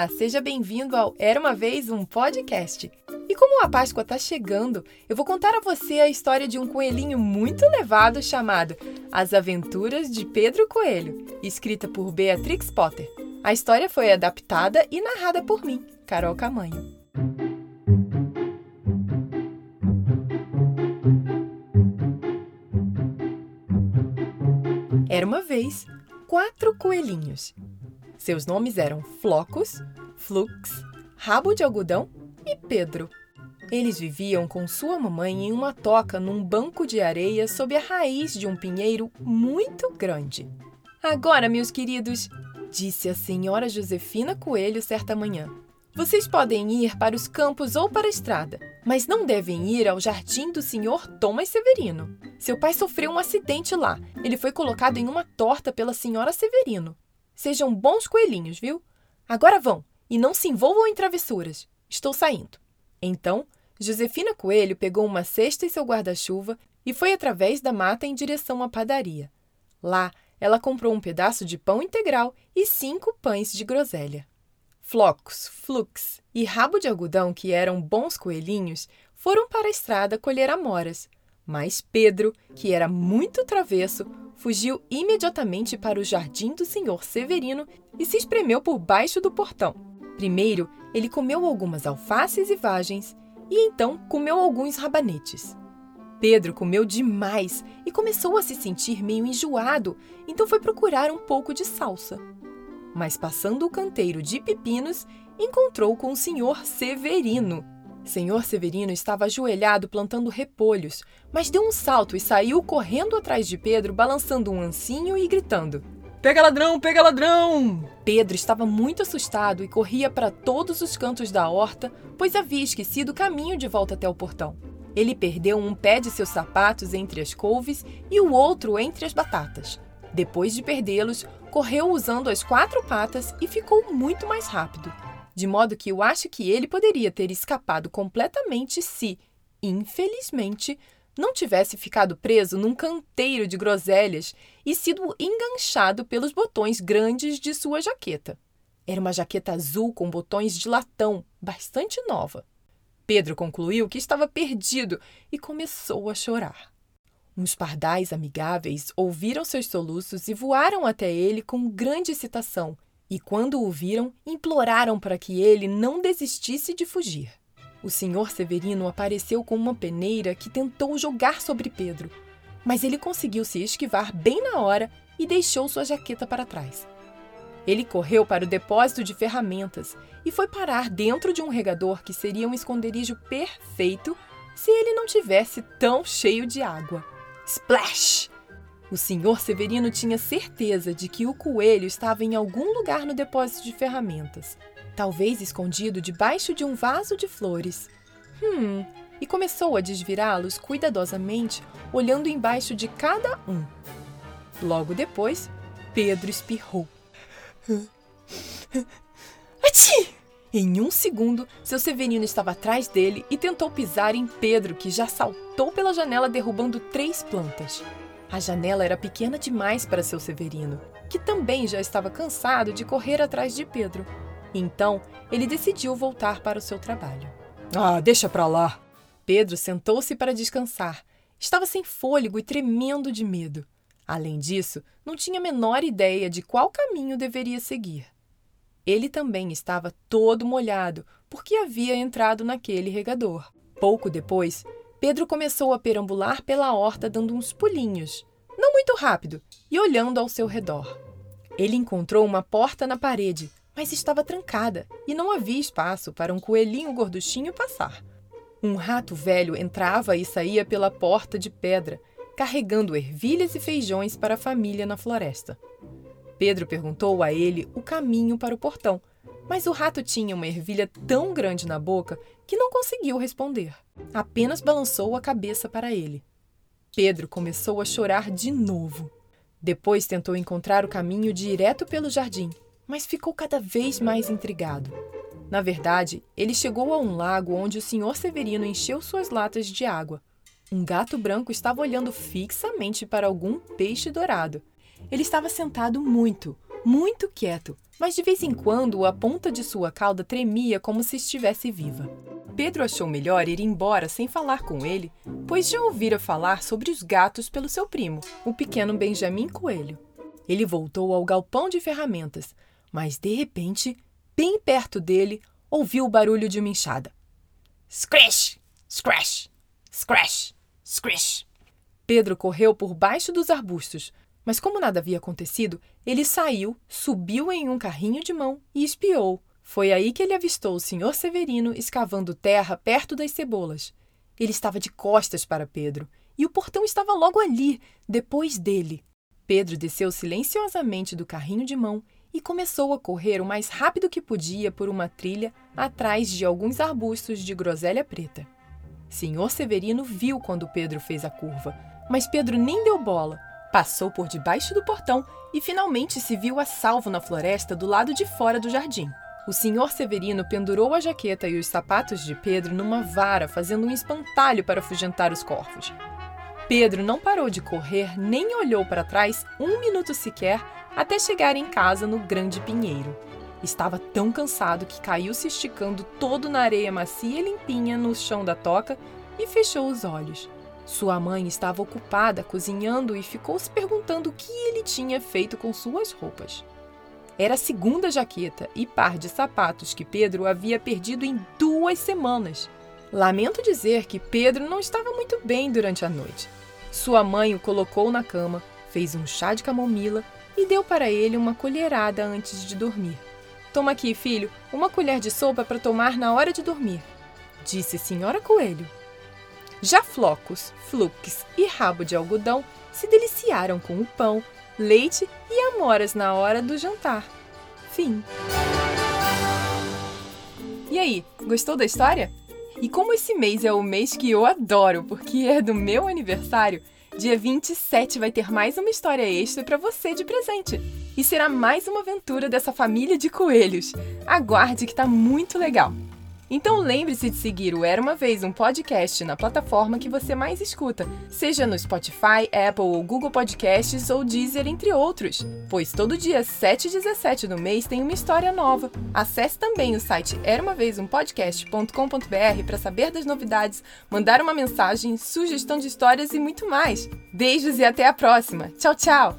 Olá, seja bem-vindo ao Era uma vez um podcast. E como a Páscoa está chegando, eu vou contar a você a história de um coelhinho muito levado chamado As Aventuras de Pedro Coelho, escrita por Beatrix Potter. A história foi adaptada e narrada por mim, Carol Camanho. Era uma vez quatro coelhinhos. Seus nomes eram Flocos, Flux, Rabo de Algodão e Pedro. Eles viviam com sua mamãe em uma toca num banco de areia sob a raiz de um pinheiro muito grande. Agora, meus queridos, disse a senhora Josefina Coelho certa manhã, vocês podem ir para os campos ou para a estrada, mas não devem ir ao jardim do senhor Thomas Severino. Seu pai sofreu um acidente lá. Ele foi colocado em uma torta pela senhora Severino. Sejam bons coelhinhos, viu? Agora vão e não se envolvam em travessuras. Estou saindo. Então, Josefina Coelho pegou uma cesta e seu guarda-chuva e foi através da mata em direção à padaria. Lá, ela comprou um pedaço de pão integral e cinco pães de groselha. Flocos, Flux e Rabo de Algodão, que eram bons coelhinhos, foram para a estrada colher amoras. Mas Pedro, que era muito travesso, fugiu imediatamente para o jardim do senhor Severino e se espremeu por baixo do portão. Primeiro, ele comeu algumas alfaces e vagens e então comeu alguns rabanetes. Pedro comeu demais e começou a se sentir meio enjoado, então foi procurar um pouco de salsa mas passando o canteiro de pepinos, encontrou com o senhor Severino. Senhor Severino estava ajoelhado plantando repolhos, mas deu um salto e saiu correndo atrás de Pedro, balançando um ancinho e gritando: Pega ladrão, pega ladrão! Pedro estava muito assustado e corria para todos os cantos da horta, pois havia esquecido o caminho de volta até o portão. Ele perdeu um pé de seus sapatos entre as couves e o outro entre as batatas. Depois de perdê-los, correu usando as quatro patas e ficou muito mais rápido. De modo que eu acho que ele poderia ter escapado completamente se, infelizmente, não tivesse ficado preso num canteiro de groselhas e sido enganchado pelos botões grandes de sua jaqueta. Era uma jaqueta azul com botões de latão, bastante nova. Pedro concluiu que estava perdido e começou a chorar. Uns pardais amigáveis ouviram seus soluços e voaram até ele com grande excitação, e quando o viram, imploraram para que ele não desistisse de fugir. O senhor Severino apareceu com uma peneira que tentou jogar sobre Pedro, mas ele conseguiu se esquivar bem na hora e deixou sua jaqueta para trás. Ele correu para o depósito de ferramentas e foi parar dentro de um regador que seria um esconderijo perfeito se ele não tivesse tão cheio de água. Splash! O senhor Severino tinha certeza de que o coelho estava em algum lugar no depósito de ferramentas, talvez escondido debaixo de um vaso de flores. Hum, e começou a desvirá-los cuidadosamente, olhando embaixo de cada um. Logo depois, Pedro espirrou. Ati! Em um segundo, seu Severino estava atrás dele e tentou pisar em Pedro, que já saltou pela janela derrubando três plantas. A janela era pequena demais para seu Severino, que também já estava cansado de correr atrás de Pedro. Então, ele decidiu voltar para o seu trabalho. Ah, deixa pra lá! Pedro sentou-se para descansar. Estava sem fôlego e tremendo de medo. Além disso, não tinha a menor ideia de qual caminho deveria seguir. Ele também estava todo molhado, porque havia entrado naquele regador. Pouco depois, Pedro começou a perambular pela horta dando uns pulinhos, não muito rápido, e olhando ao seu redor. Ele encontrou uma porta na parede, mas estava trancada e não havia espaço para um coelhinho gorduchinho passar. Um rato velho entrava e saía pela porta de pedra, carregando ervilhas e feijões para a família na floresta. Pedro perguntou a ele o caminho para o portão, mas o rato tinha uma ervilha tão grande na boca que não conseguiu responder. Apenas balançou a cabeça para ele. Pedro começou a chorar de novo. Depois tentou encontrar o caminho direto pelo jardim, mas ficou cada vez mais intrigado. Na verdade, ele chegou a um lago onde o senhor Severino encheu suas latas de água. Um gato branco estava olhando fixamente para algum peixe dourado ele estava sentado muito, muito quieto, mas de vez em quando a ponta de sua cauda tremia como se estivesse viva. Pedro achou melhor ir embora sem falar com ele, pois já ouvira falar sobre os gatos pelo seu primo, o pequeno Benjamin Coelho. Ele voltou ao galpão de ferramentas, mas de repente, bem perto dele, ouviu o barulho de uma enxada. Scratch! Scratch! Scratch! Scratch! Pedro correu por baixo dos arbustos, mas como nada havia acontecido, ele saiu, subiu em um carrinho de mão e espiou. Foi aí que ele avistou o senhor Severino escavando terra perto das cebolas. Ele estava de costas para Pedro, e o portão estava logo ali, depois dele. Pedro desceu silenciosamente do carrinho de mão e começou a correr o mais rápido que podia por uma trilha atrás de alguns arbustos de groselha preta. Senhor Severino viu quando Pedro fez a curva, mas Pedro nem deu bola. Passou por debaixo do portão e finalmente se viu a salvo na floresta do lado de fora do jardim. O senhor Severino pendurou a jaqueta e os sapatos de Pedro numa vara, fazendo um espantalho para afugentar os corvos. Pedro não parou de correr nem olhou para trás um minuto sequer até chegar em casa no Grande Pinheiro. Estava tão cansado que caiu se esticando todo na areia macia e limpinha no chão da toca e fechou os olhos. Sua mãe estava ocupada cozinhando e ficou se perguntando o que ele tinha feito com suas roupas. Era a segunda jaqueta e par de sapatos que Pedro havia perdido em duas semanas. Lamento dizer que Pedro não estava muito bem durante a noite. Sua mãe o colocou na cama, fez um chá de camomila e deu para ele uma colherada antes de dormir. Toma aqui, filho, uma colher de sopa para tomar na hora de dormir, disse Senhora Coelho. Já Flocos, Flux e Rabo de Algodão se deliciaram com o pão, leite e amoras na hora do jantar. Fim. E aí, gostou da história? E como esse mês é o mês que eu adoro, porque é do meu aniversário, dia 27 vai ter mais uma história extra para você de presente. E será mais uma aventura dessa família de coelhos. Aguarde que tá muito legal. Então lembre-se de seguir o Era uma Vez um podcast na plataforma que você mais escuta, seja no Spotify, Apple ou Google Podcasts ou Deezer, entre outros. Pois todo dia 7 e 17 do mês tem uma história nova. Acesse também o site eramavezumpodcast.com.br para saber das novidades, mandar uma mensagem, sugestão de histórias e muito mais. Beijos e até a próxima. Tchau, tchau!